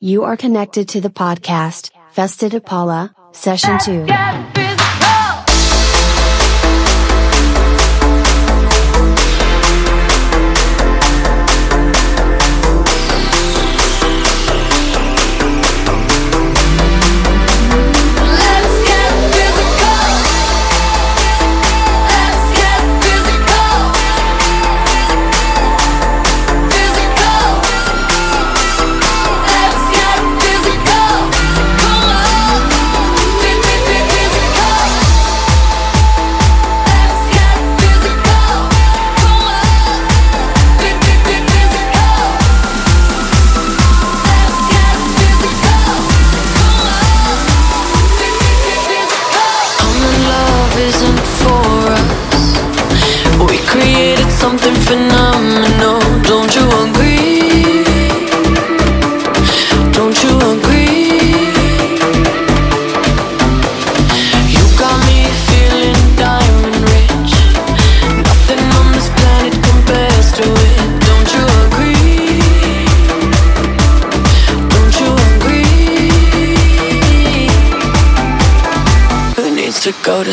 You are connected to the podcast, Festa Paula, Session 2.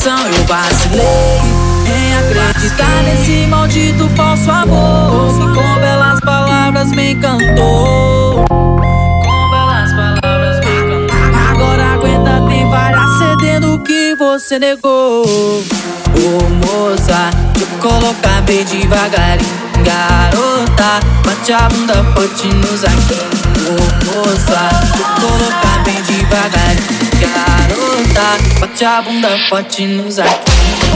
coração eu vacilei Em acreditar nesse maldito falso amor Que com belas palavras me encantou. Com belas palavras me encantou. Agora aguenta, tem várias o que você negou. Ô oh, moça, eu colocar bem devagarinho Garota, bate a bunda forte nos aqui. Ô oh, moça, eu colocar bem devagarinho Garota sentar, bate a bunda, pode nos aqui.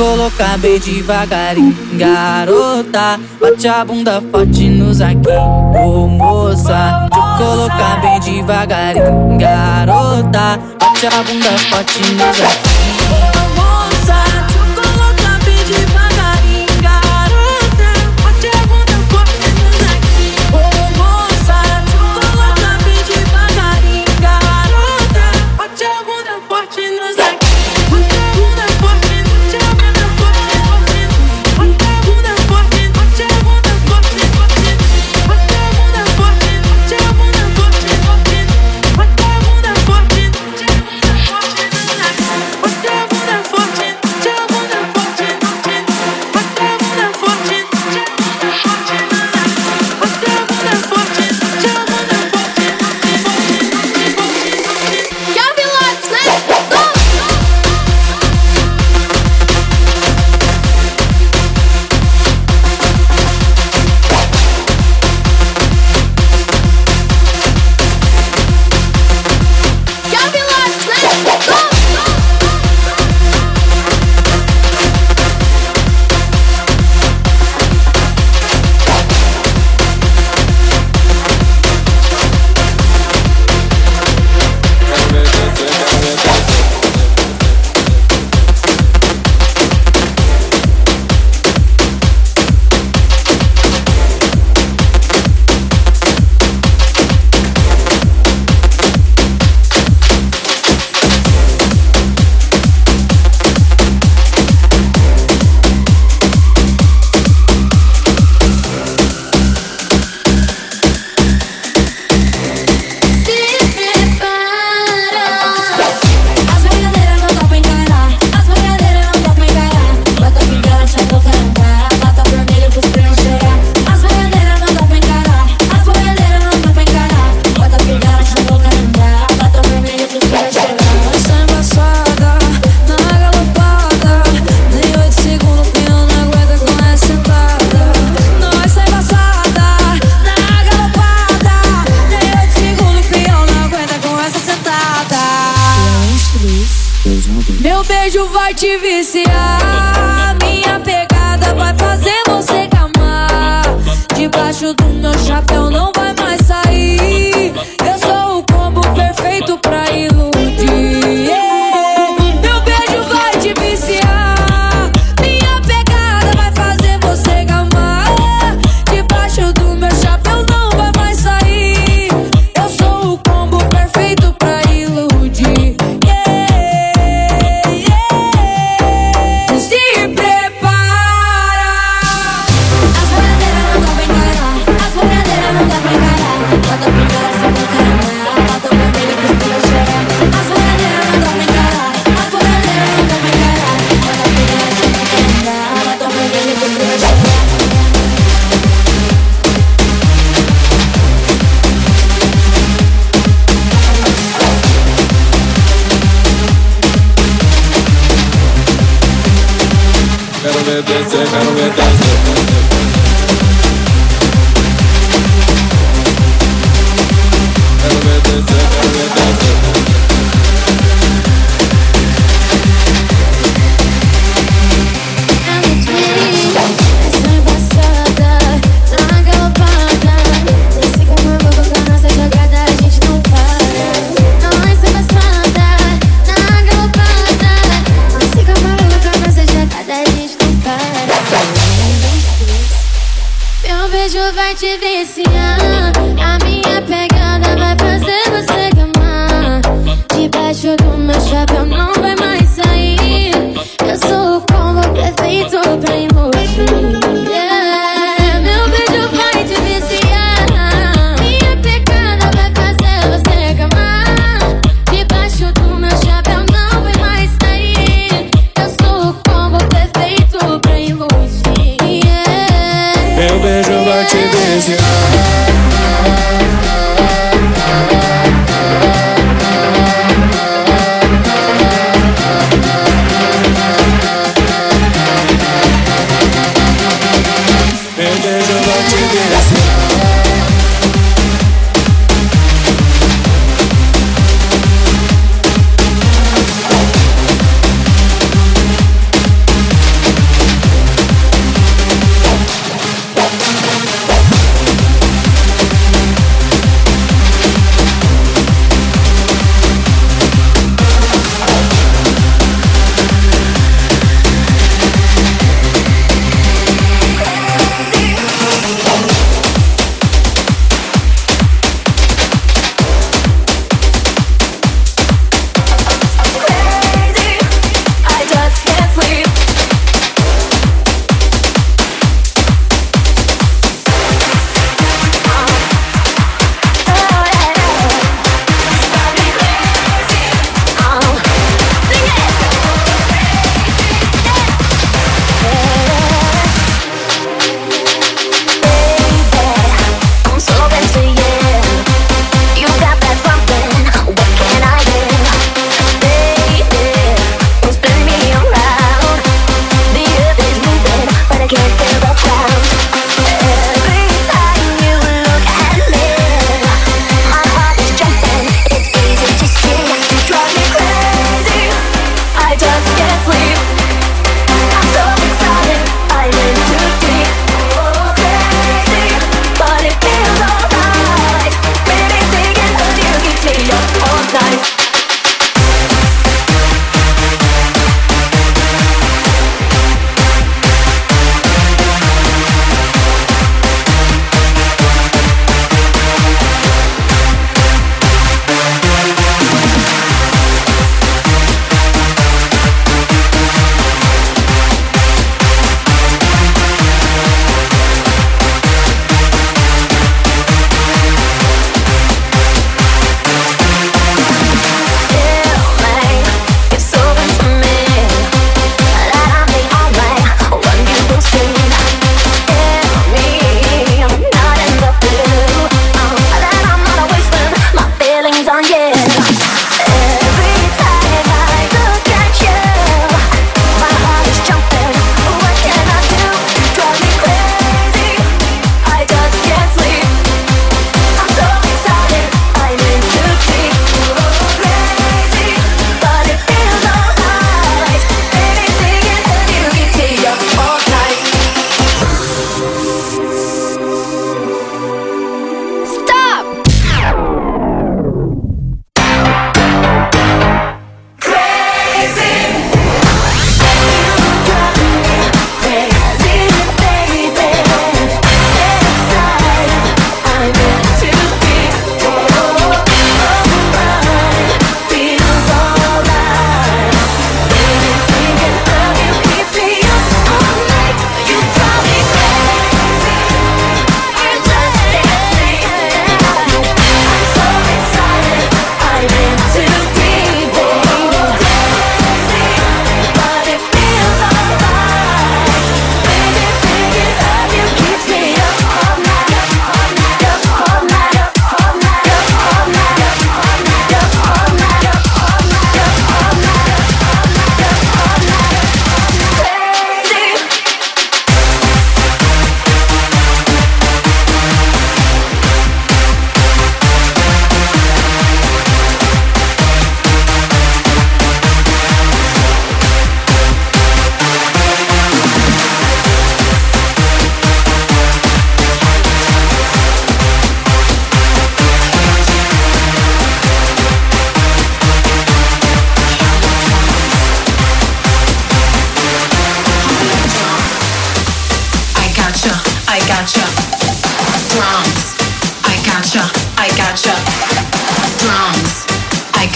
Colocar bem devagarinho. Garota, bate a bunda forte nos aqui. Ô moça, eu colocar bem devagarinho. Garota, bate a bunda forte nos aqui. vete, se caro vete, se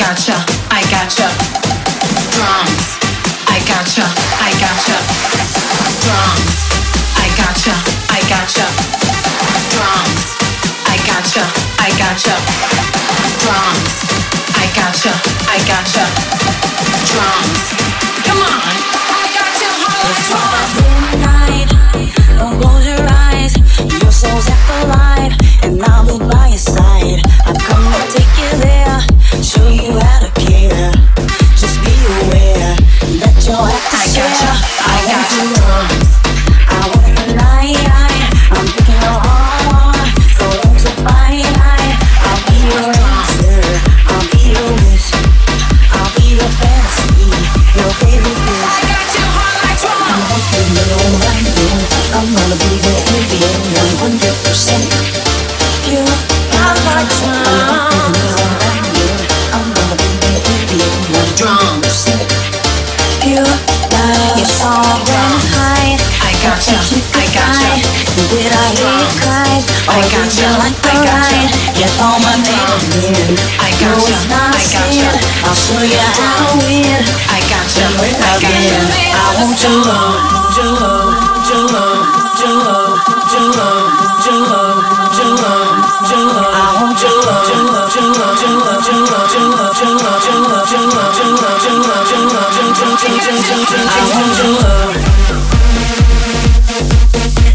gotcha, I gotcha. Drums, I gotcha, I gotcha. Drums, I gotcha, I gotcha. Drums, I gotcha, I gotcha. Drums, I gotcha, I gotcha. Drums, come on, I gotcha, holla, Don't close your eyes. Your soul's half alive, and I'll be by your side. I got you, I got you. I gotcha, you I ride? You call my name again. I it's not I gotcha. sin. I'll show you how to win. I gotcha, I Again, gotcha. I want your love, your love, your love, your love, your love, your love, your love, your love. I want your love, your love, your love, your love, your love, your love, your love, your love, your love, your love, your love, your love, your love, your love, your love. I want your love.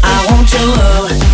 I want your love.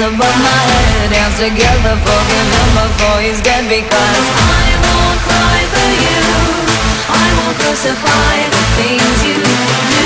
above my head, hands together, forgive him before he's dead because I won't cry for you, I won't crucify the things you do.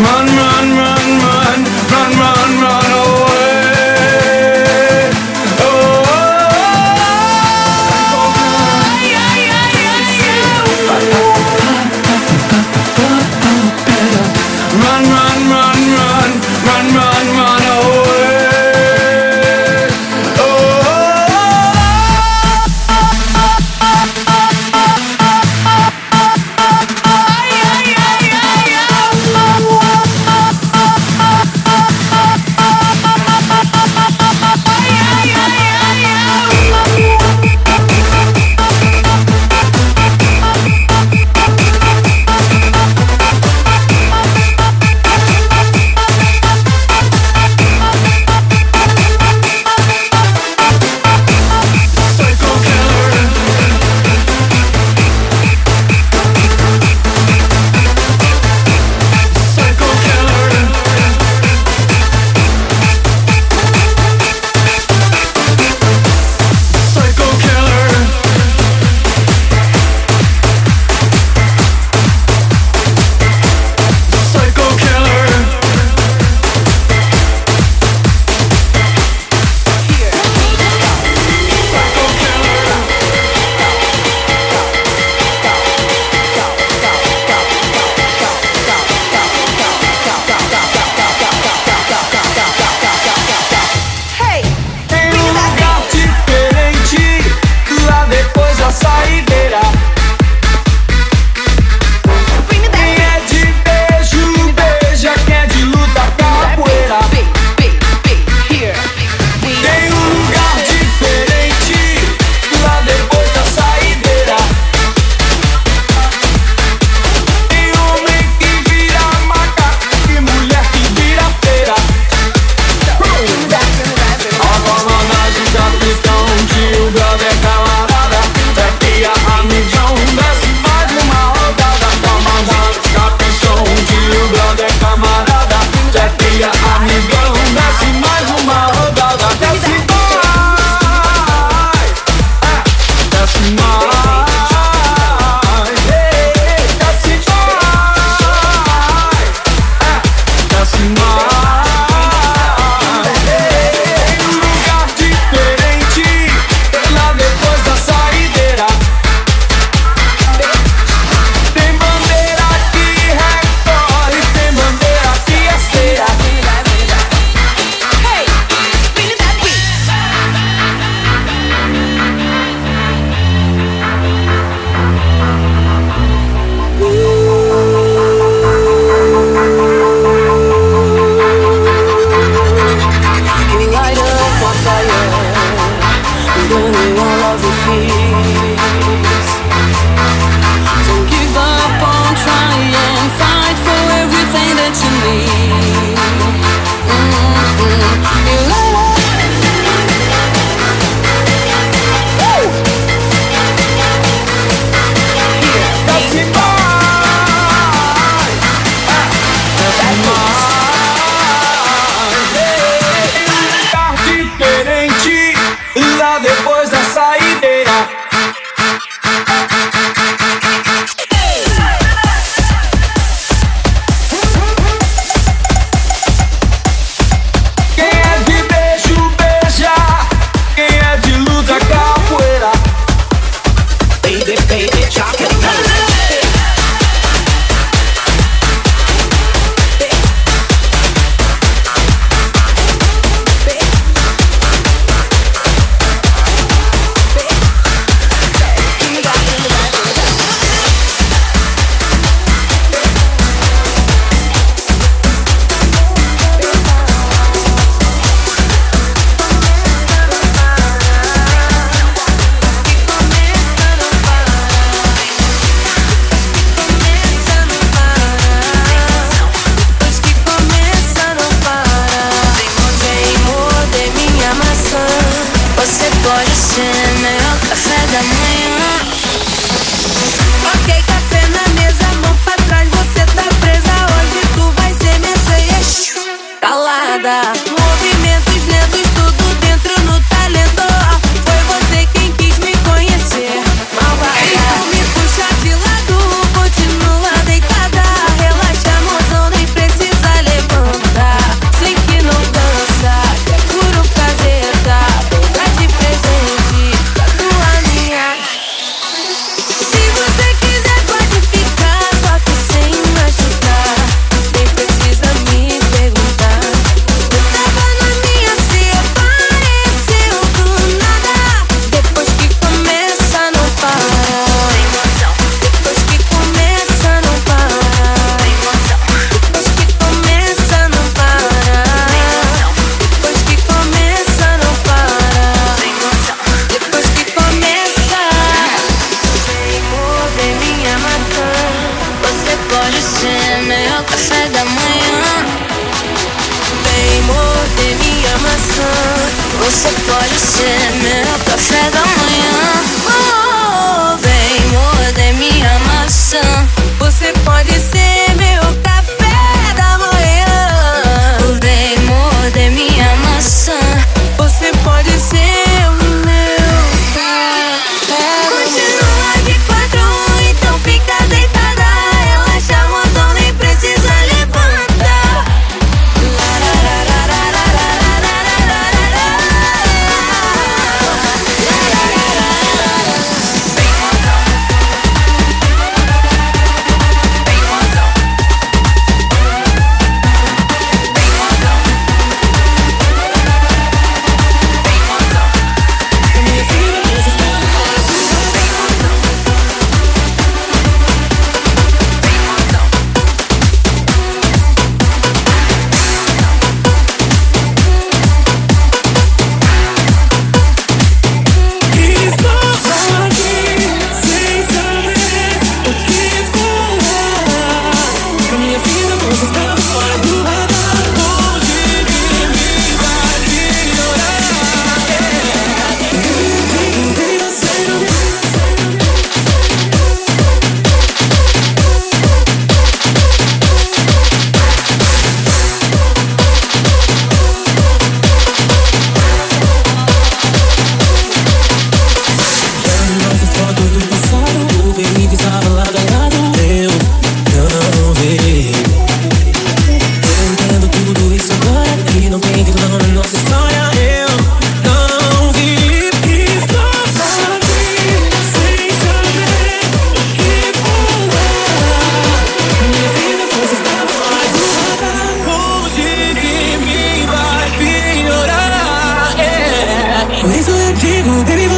Monroe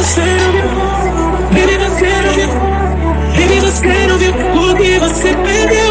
was scared of you. Baby, was scared of you. Baby, scared of you.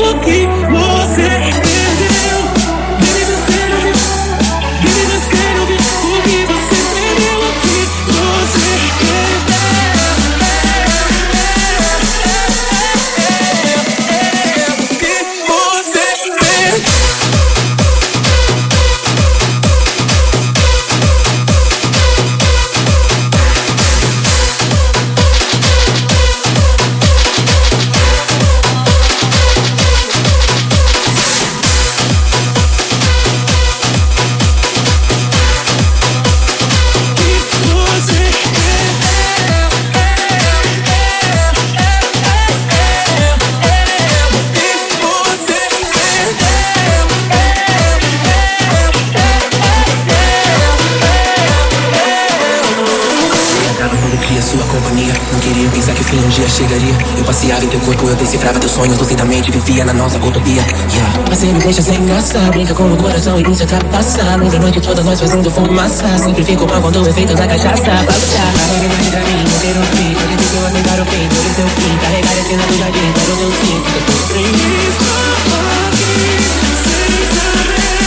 Sonhos lucidamente, vivia na nossa utopia. Yeah. Você me deixa sem graça, brinca com o coração e deixa ultrapassar. Longe a noite toda nós fazendo fumaça. Sempre fico mal quando o efeito da cachaça passa. A realidade pra mim, não ter um fim. Que eu aceitar o fim, por isso eu fim. Carregar a cena do jardim, para o meu sim. Eu tô triste. Minha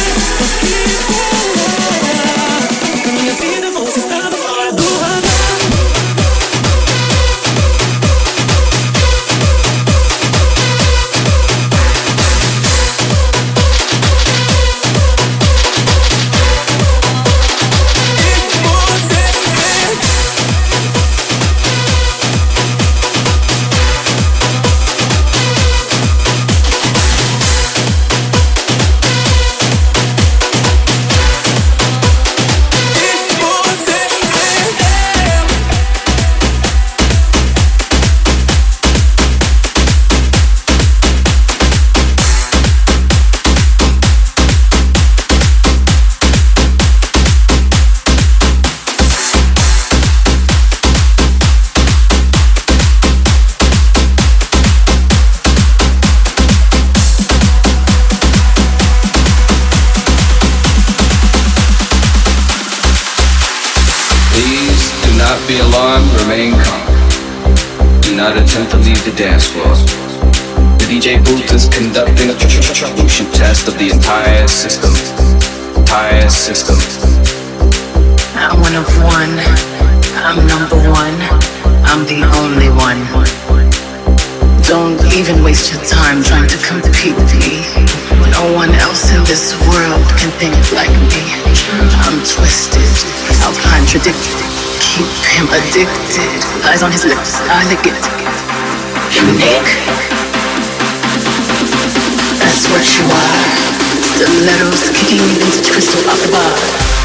addicted. Lies on his lips. I lick it. Unique. That's what you are. Stilettos kicking vintage crystal off the bar.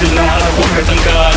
she thank God.